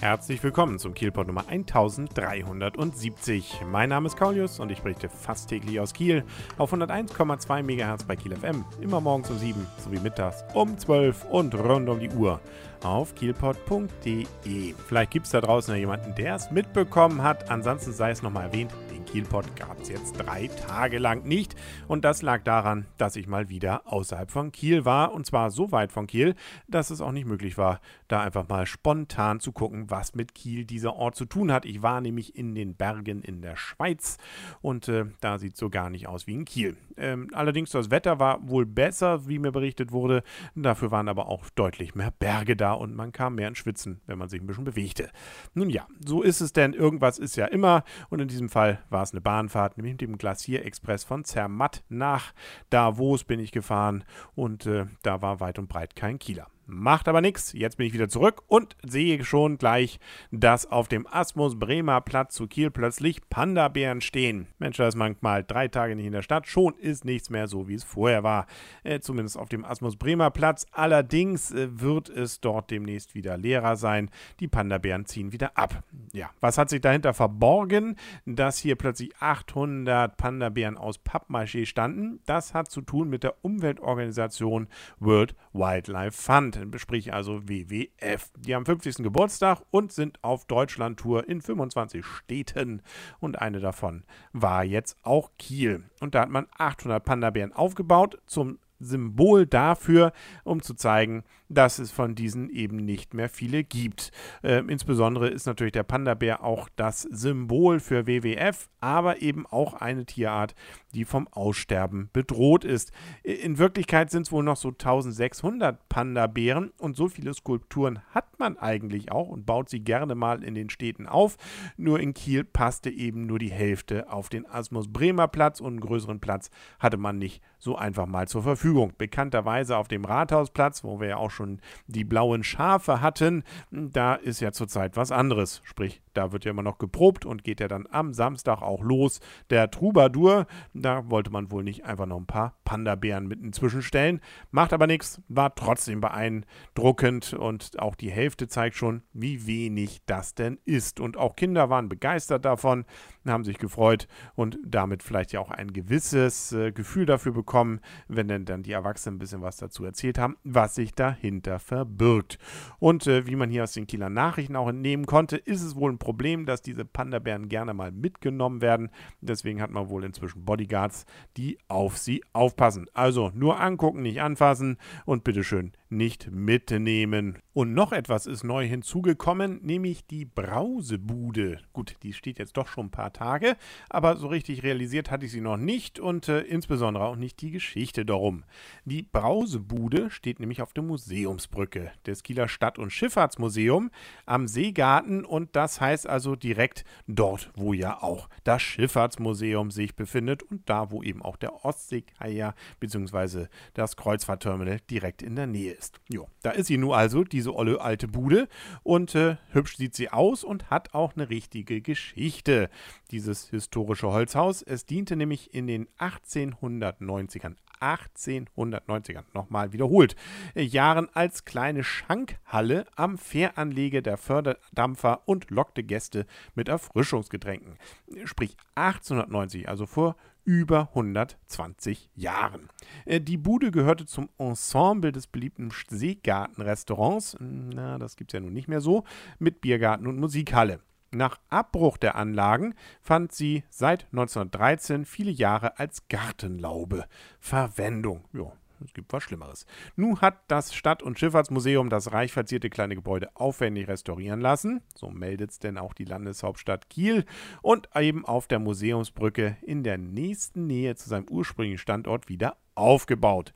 Herzlich willkommen zum Kielpot Nummer 1370. Mein Name ist Kaulius und ich berichte fast täglich aus Kiel auf 101,2 MHz bei Kiel FM. Immer morgens um 7 sowie mittags um 12 und rund um die Uhr auf kielpot.de. Vielleicht gibt es da draußen ja jemanden, der es mitbekommen hat. Ansonsten sei es nochmal erwähnt, Kielpot gab es jetzt drei Tage lang nicht. Und das lag daran, dass ich mal wieder außerhalb von Kiel war. Und zwar so weit von Kiel, dass es auch nicht möglich war, da einfach mal spontan zu gucken, was mit Kiel dieser Ort zu tun hat. Ich war nämlich in den Bergen in der Schweiz und äh, da sieht es so gar nicht aus wie in Kiel. Ähm, allerdings das Wetter war wohl besser, wie mir berichtet wurde. Dafür waren aber auch deutlich mehr Berge da und man kam mehr ins Schwitzen, wenn man sich ein bisschen bewegte. Nun ja, so ist es denn. Irgendwas ist ja immer und in diesem Fall war es eine Bahnfahrt, nämlich mit dem Glacier-Express von Zermatt nach Davos bin ich gefahren und äh, da war weit und breit kein Kieler. Macht aber nichts. Jetzt bin ich wieder zurück und sehe schon gleich, dass auf dem Asmus Bremer Platz zu Kiel plötzlich Panda-Bären stehen. Mensch, da ist manchmal drei Tage nicht in der Stadt. Schon ist nichts mehr so, wie es vorher war. Äh, zumindest auf dem Asmus Bremer Platz. Allerdings äh, wird es dort demnächst wieder leerer sein. Die Panda-Bären ziehen wieder ab. Ja, was hat sich dahinter verborgen, dass hier plötzlich 800 Panda-Bären aus Pappmaché standen? Das hat zu tun mit der Umweltorganisation World Wildlife Fund sprich also WWF. Die haben 50. Geburtstag und sind auf Deutschland-Tour in 25 Städten und eine davon war jetzt auch Kiel. Und da hat man 800 Panda-Bären aufgebaut zum Symbol dafür, um zu zeigen, dass es von diesen eben nicht mehr viele gibt. Äh, insbesondere ist natürlich der Panda-Bär auch das Symbol für WWF, aber eben auch eine Tierart, die vom Aussterben bedroht ist. In Wirklichkeit sind es wohl noch so 1600 Panda-Bären und so viele Skulpturen hat man eigentlich auch und baut sie gerne mal in den Städten auf. Nur in Kiel passte eben nur die Hälfte auf den Asmus Bremer Platz und einen größeren Platz hatte man nicht so einfach mal zur Verfügung. Bekannterweise auf dem Rathausplatz, wo wir ja auch schon die blauen Schafe hatten, da ist ja zurzeit was anderes. Sprich, da wird ja immer noch geprobt und geht ja dann am Samstag auch los. Der Troubadour, da wollte man wohl nicht einfach noch ein paar Panda-Bären mit inzwischen stellen. Macht aber nichts, war trotzdem beeindruckend und auch die Hälfte zeigt schon, wie wenig das denn ist. Und auch Kinder waren begeistert davon, haben sich gefreut und damit vielleicht ja auch ein gewisses äh, Gefühl dafür bekommen, wenn denn dann die Erwachsenen ein bisschen was dazu erzählt haben, was sich dahinter verbirgt. Und äh, wie man hier aus den Kieler Nachrichten auch entnehmen konnte, ist es wohl ein Problem, dass diese Panda-Bären gerne mal mitgenommen werden. Deswegen hat man wohl inzwischen Bodyguards, die auf sie aufpassen. Also nur angucken, nicht anfassen und bitteschön nicht mitnehmen. Und noch etwas ist neu hinzugekommen, nämlich die Brausebude. Gut, die steht jetzt doch schon ein paar Tage, aber so richtig realisiert hatte ich sie noch nicht und äh, insbesondere auch nicht die Geschichte darum. Die Brausebude steht nämlich auf der Museumsbrücke des Kieler Stadt- und Schifffahrtsmuseum am Seegarten und das heißt also direkt dort, wo ja auch das Schifffahrtsmuseum sich befindet und da, wo eben auch der Ostseekaier bzw. das Kreuzfahrtterminal direkt in der Nähe ist. Jo, da ist sie nun also, diese olle alte Bude und äh, hübsch sieht sie aus und hat auch eine richtige Geschichte, dieses historische Holzhaus. Es diente nämlich in den 1890ern 1890ern, nochmal wiederholt, äh, Jahren als kleine Schankhalle am Fähranlege der Förderdampfer und lockte Gäste mit Erfrischungsgetränken. Sprich 1890, also vor über 120 Jahren. Äh, die Bude gehörte zum Ensemble des beliebten Seegartenrestaurants, na, das gibt es ja nun nicht mehr so, mit Biergarten und Musikhalle. Nach Abbruch der Anlagen fand sie seit 1913 viele Jahre als Gartenlaube Verwendung. Ja, es gibt was Schlimmeres. Nun hat das Stadt- und Schifffahrtsmuseum das reich verzierte kleine Gebäude aufwendig restaurieren lassen. So meldet es denn auch die Landeshauptstadt Kiel. Und eben auf der Museumsbrücke in der nächsten Nähe zu seinem ursprünglichen Standort wieder aufgebaut.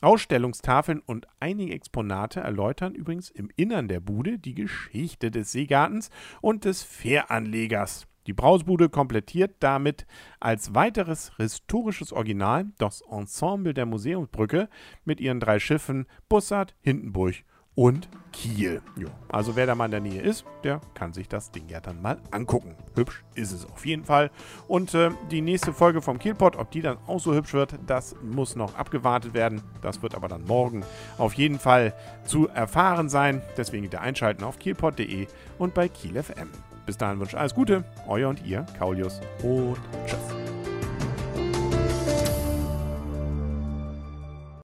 Ausstellungstafeln und einige Exponate erläutern übrigens im Innern der Bude die Geschichte des Seegartens und des Fähranlegers. Die Brausbude komplettiert damit als weiteres historisches Original das Ensemble der Museumsbrücke mit ihren drei Schiffen Bussard, Hindenburg und Kiel. Jo. Also wer da mal in der Nähe ist, der kann sich das Ding ja dann mal angucken. Hübsch ist es auf jeden Fall. Und äh, die nächste Folge vom Kielpot, ob die dann auch so hübsch wird, das muss noch abgewartet werden. Das wird aber dann morgen auf jeden Fall zu erfahren sein. Deswegen wieder einschalten auf kielpot.de und bei Kiel FM. Bis dahin wünsche ich alles Gute, euer und ihr, Kaulius und tschüss.